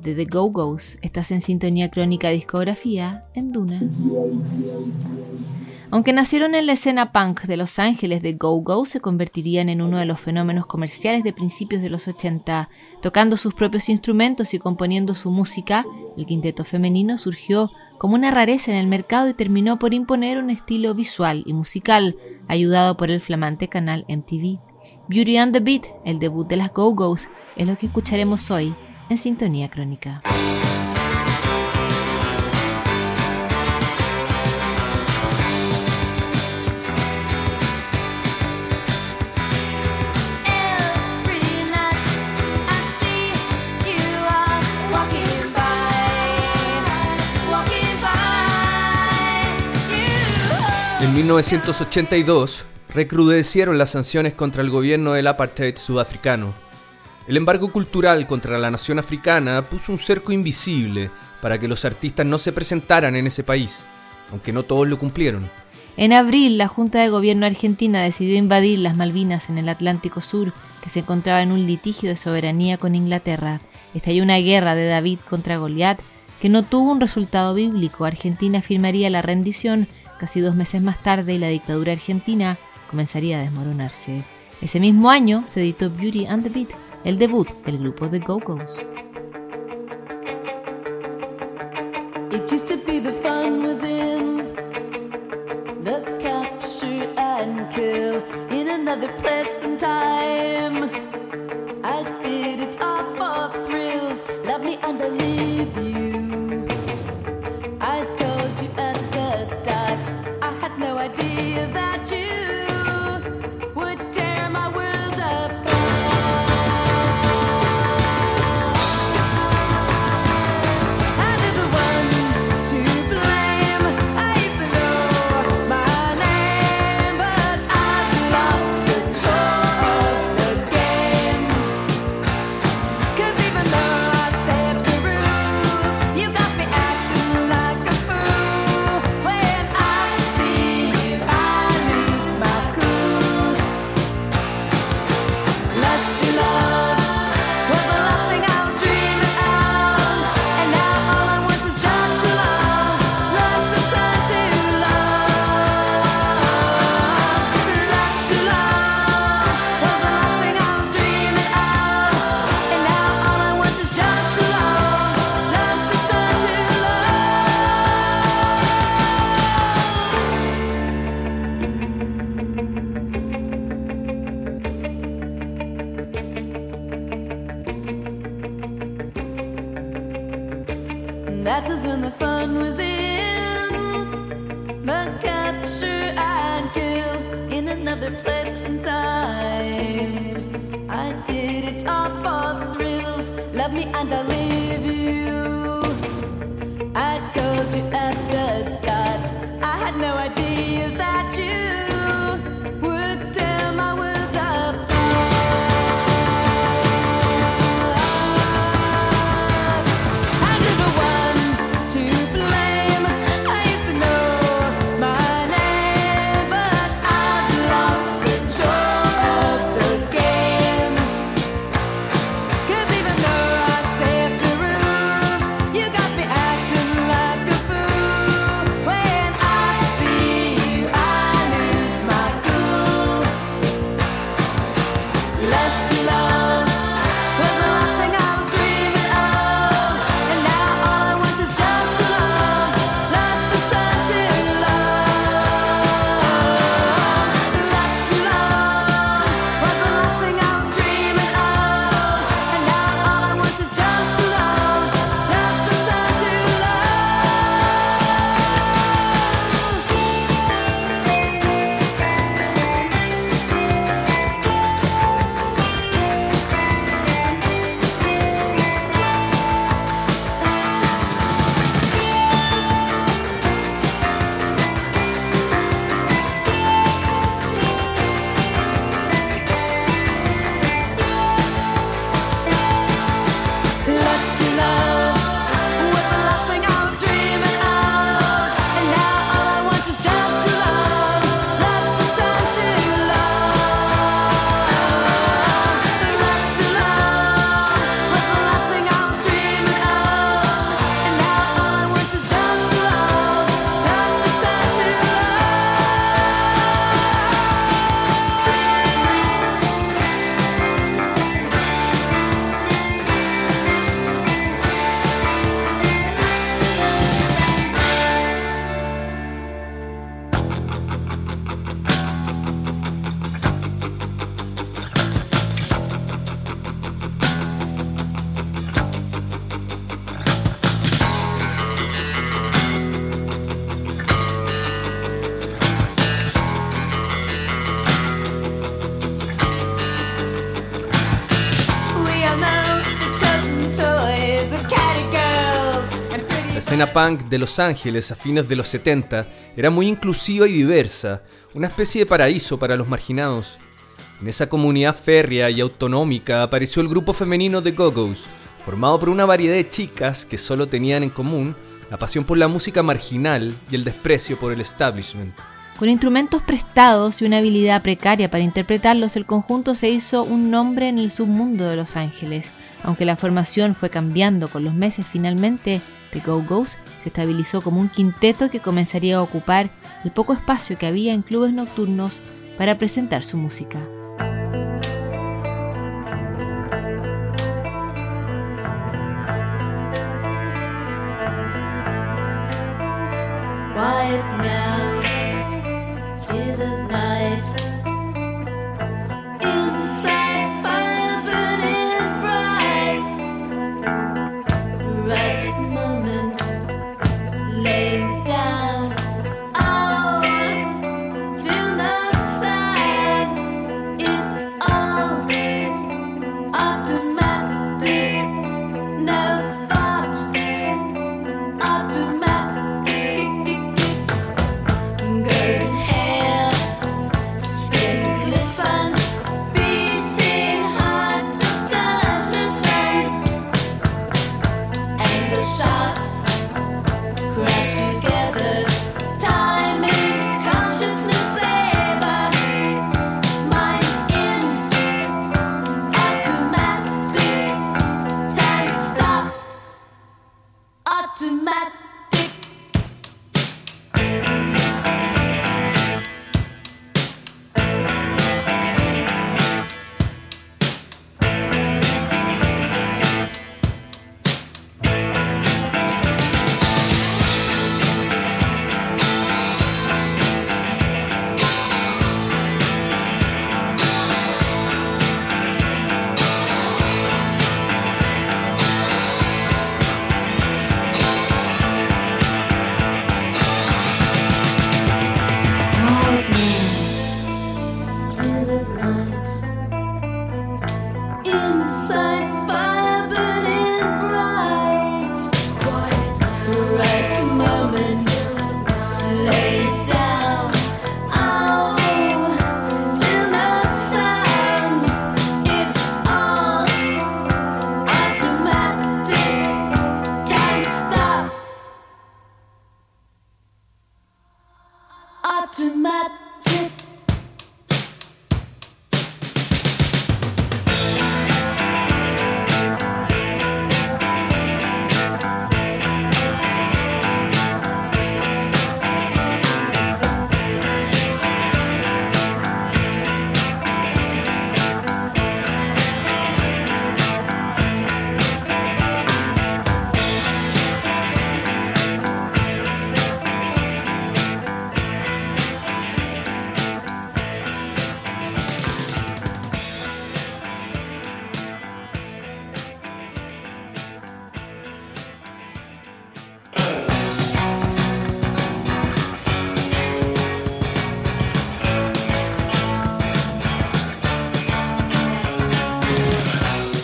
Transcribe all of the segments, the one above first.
de The Go-Go's. Estás en sintonía crónica discografía en Duna. Aunque nacieron en la escena punk de Los Ángeles, The Go-Go se convertirían en uno de los fenómenos comerciales de principios de los 80. Tocando sus propios instrumentos y componiendo su música, el quinteto femenino surgió como una rareza en el mercado y terminó por imponer un estilo visual y musical, ayudado por el flamante canal MTV. Beauty and the Beat, el debut de las Go-Go's, es lo que escucharemos hoy en Sintonía Crónica. En 1982 recrudecieron las sanciones contra el gobierno del apartheid sudafricano. El embargo cultural contra la nación africana puso un cerco invisible para que los artistas no se presentaran en ese país, aunque no todos lo cumplieron. En abril, la Junta de Gobierno argentina decidió invadir las Malvinas en el Atlántico Sur, que se encontraba en un litigio de soberanía con Inglaterra. Estalló una guerra de David contra Goliat que no tuvo un resultado bíblico. Argentina firmaría la rendición casi dos meses más tarde y la dictadura argentina comenzaría a desmoronarse. Ese mismo año se editó Beauty and the Beat, el debut del grupo The Go-Go's. It used to be the fun was in the capture and kill in another place and time. That was when the fun was in the capture I'd kill in another place and time. I did it all for thrills. Love me and I'll leave you. I told you at the start, I had no idea that. Escena punk de Los Ángeles a fines de los 70 era muy inclusiva y diversa, una especie de paraíso para los marginados. En esa comunidad férrea y autonómica apareció el grupo femenino de Go-Go's, formado por una variedad de chicas que solo tenían en común la pasión por la música marginal y el desprecio por el establishment. Con instrumentos prestados y una habilidad precaria para interpretarlos, el conjunto se hizo un nombre en el submundo de Los Ángeles. Aunque la formación fue cambiando con los meses, finalmente The Go-Go's se estabilizó como un quinteto que comenzaría a ocupar el poco espacio que había en clubes nocturnos para presentar su música.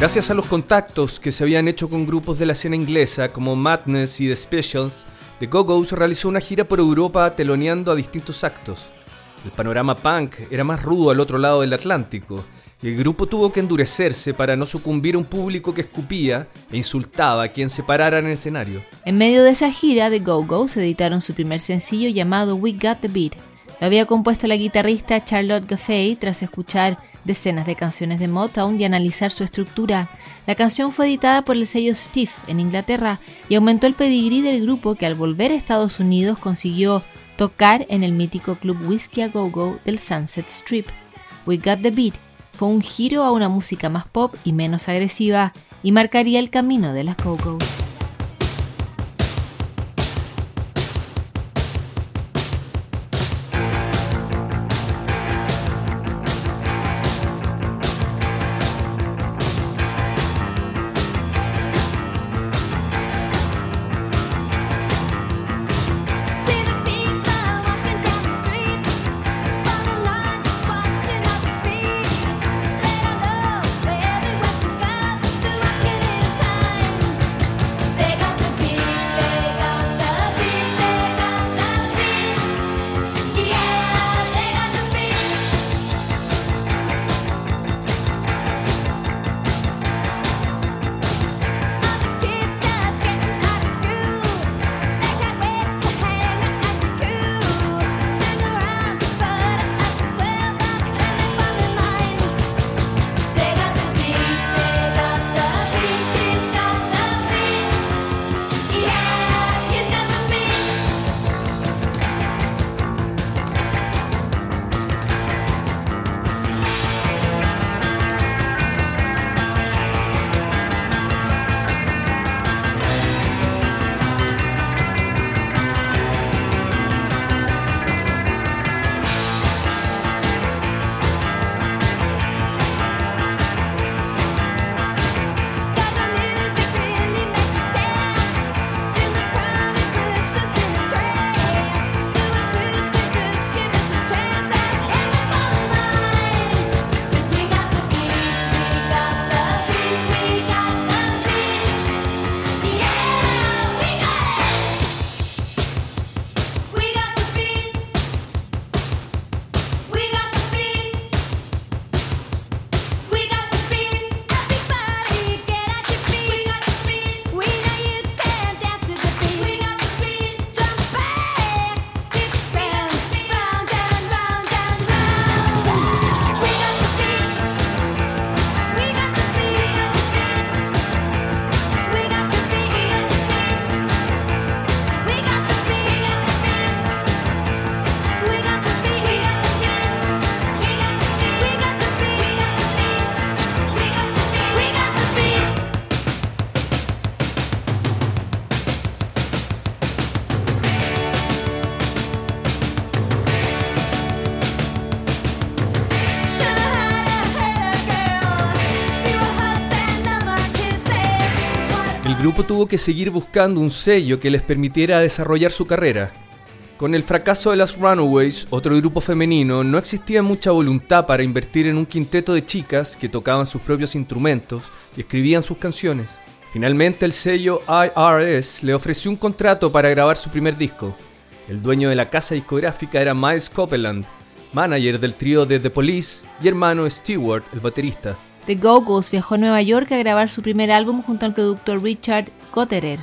Gracias a los contactos que se habían hecho con grupos de la escena inglesa como Madness y The Specials, The Go-Go's realizó una gira por Europa teloneando a distintos actos. El panorama punk era más rudo al otro lado del Atlántico, y el grupo tuvo que endurecerse para no sucumbir a un público que escupía e insultaba a quien se parara en el escenario. En medio de esa gira, The Go-Go's editaron su primer sencillo llamado We Got the Beat. Lo había compuesto la guitarrista Charlotte Gaffey tras escuchar decenas de canciones de Motown y analizar su estructura. La canción fue editada por el sello Stiff en Inglaterra y aumentó el pedigrí del grupo que al volver a Estados Unidos consiguió tocar en el mítico club Whiskey a Go Go del Sunset Strip. We Got the Beat fue un giro a una música más pop y menos agresiva y marcaría el camino de las Go grupo tuvo que seguir buscando un sello que les permitiera desarrollar su carrera. Con el fracaso de las Runaways, otro grupo femenino, no existía mucha voluntad para invertir en un quinteto de chicas que tocaban sus propios instrumentos y escribían sus canciones. Finalmente el sello IRS le ofreció un contrato para grabar su primer disco. El dueño de la casa discográfica era Miles Copeland, manager del trío de The Police y hermano Stewart, el baterista. The Go-Go's viajó a Nueva York a grabar su primer álbum junto al productor Richard Cotterer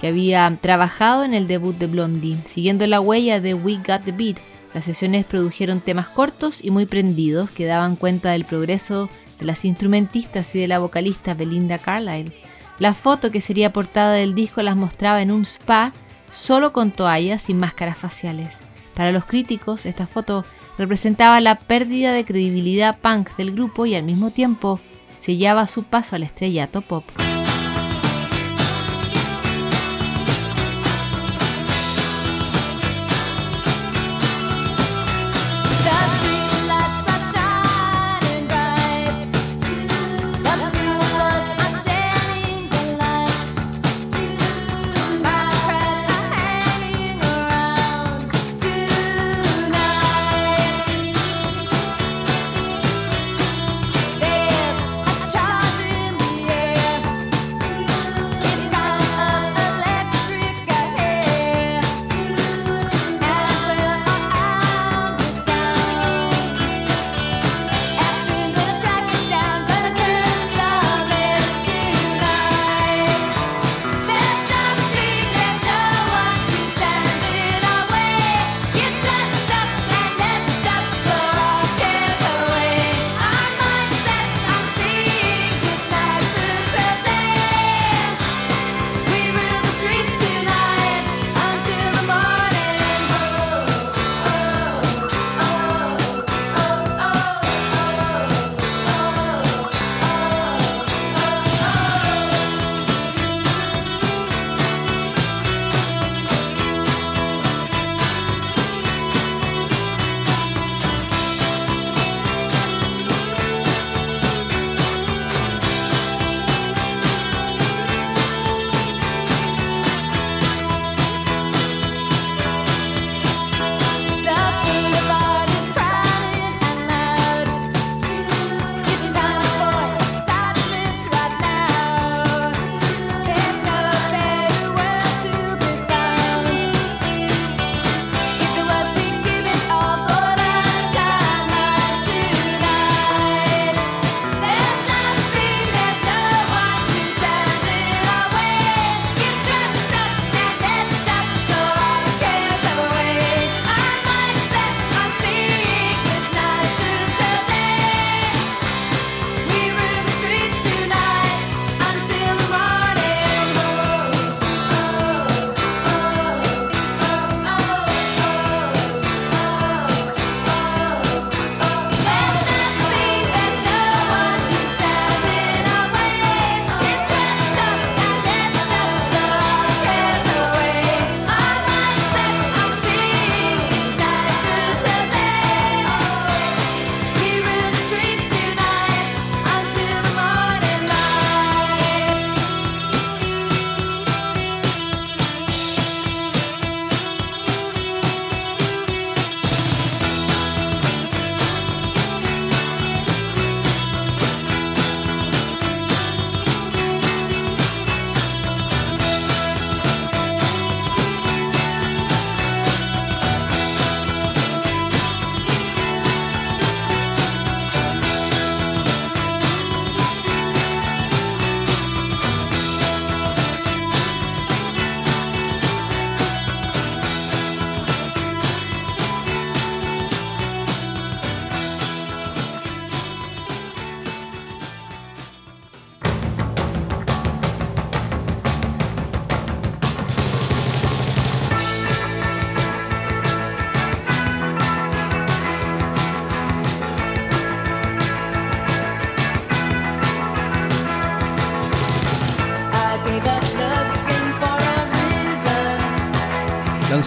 que había trabajado en el debut de Blondie. Siguiendo la huella de We Got the Beat, las sesiones produjeron temas cortos y muy prendidos que daban cuenta del progreso de las instrumentistas y de la vocalista Belinda Carlisle. La foto que sería portada del disco las mostraba en un spa solo con toallas y máscaras faciales. Para los críticos, esta foto representaba la pérdida de credibilidad punk del grupo y al mismo tiempo sellaba su paso al estrellato pop.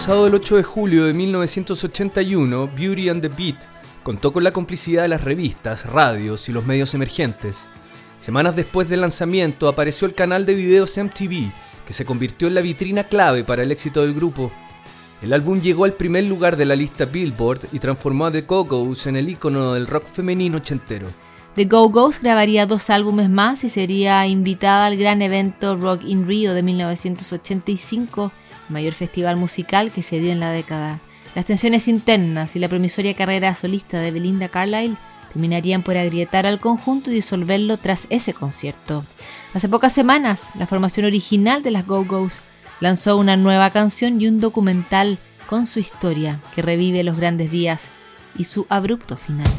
Lanzado el 8 de julio de 1981, Beauty and the Beat contó con la complicidad de las revistas, radios y los medios emergentes. Semanas después del lanzamiento apareció el canal de videos MTV, que se convirtió en la vitrina clave para el éxito del grupo. El álbum llegó al primer lugar de la lista Billboard y transformó a The Go-Go's en el ícono del rock femenino ochentero. The Go-Go's grabaría dos álbumes más y sería invitada al gran evento Rock in Rio de 1985, el mayor festival musical que se dio en la década. Las tensiones internas y la promisoria carrera solista de Belinda Carlisle terminarían por agrietar al conjunto y disolverlo tras ese concierto. Hace pocas semanas, la formación original de las Go-Go's lanzó una nueva canción y un documental con su historia que revive los grandes días y su abrupto final.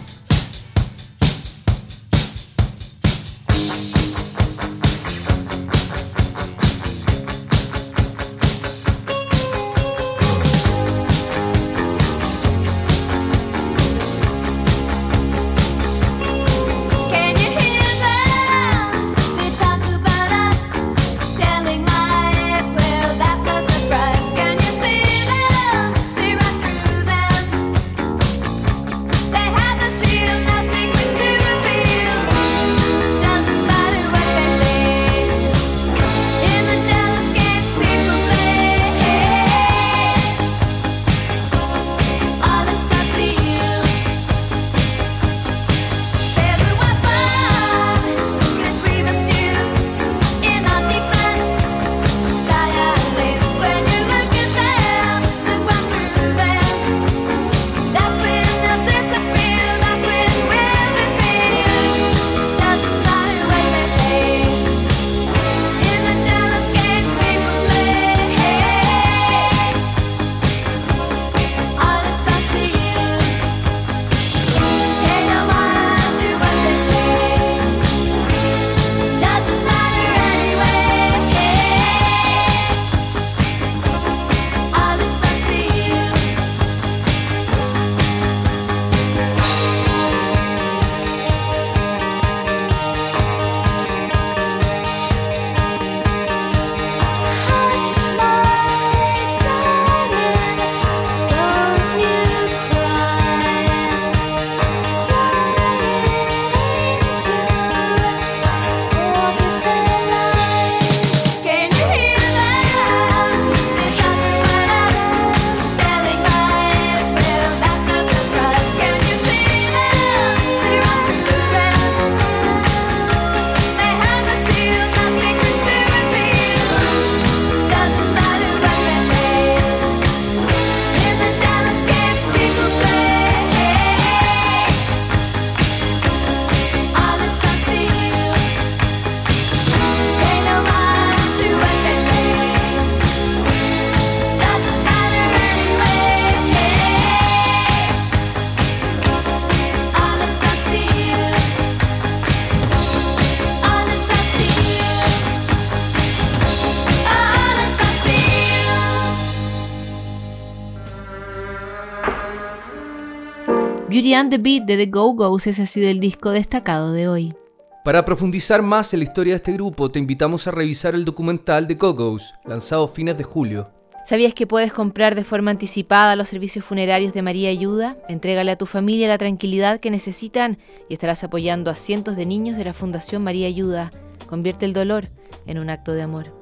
Beauty and the Beat de The Go-Go's ese ha sido el disco destacado de hoy. Para profundizar más en la historia de este grupo, te invitamos a revisar el documental The Go-Go's, lanzado a fines de julio. ¿Sabías que puedes comprar de forma anticipada los servicios funerarios de María Ayuda? Entrégale a tu familia la tranquilidad que necesitan y estarás apoyando a cientos de niños de la Fundación María Ayuda. Convierte el dolor en un acto de amor.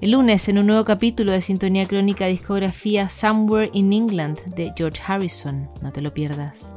El lunes, en un nuevo capítulo de Sintonía Crónica Discografía Somewhere in England de George Harrison. No te lo pierdas.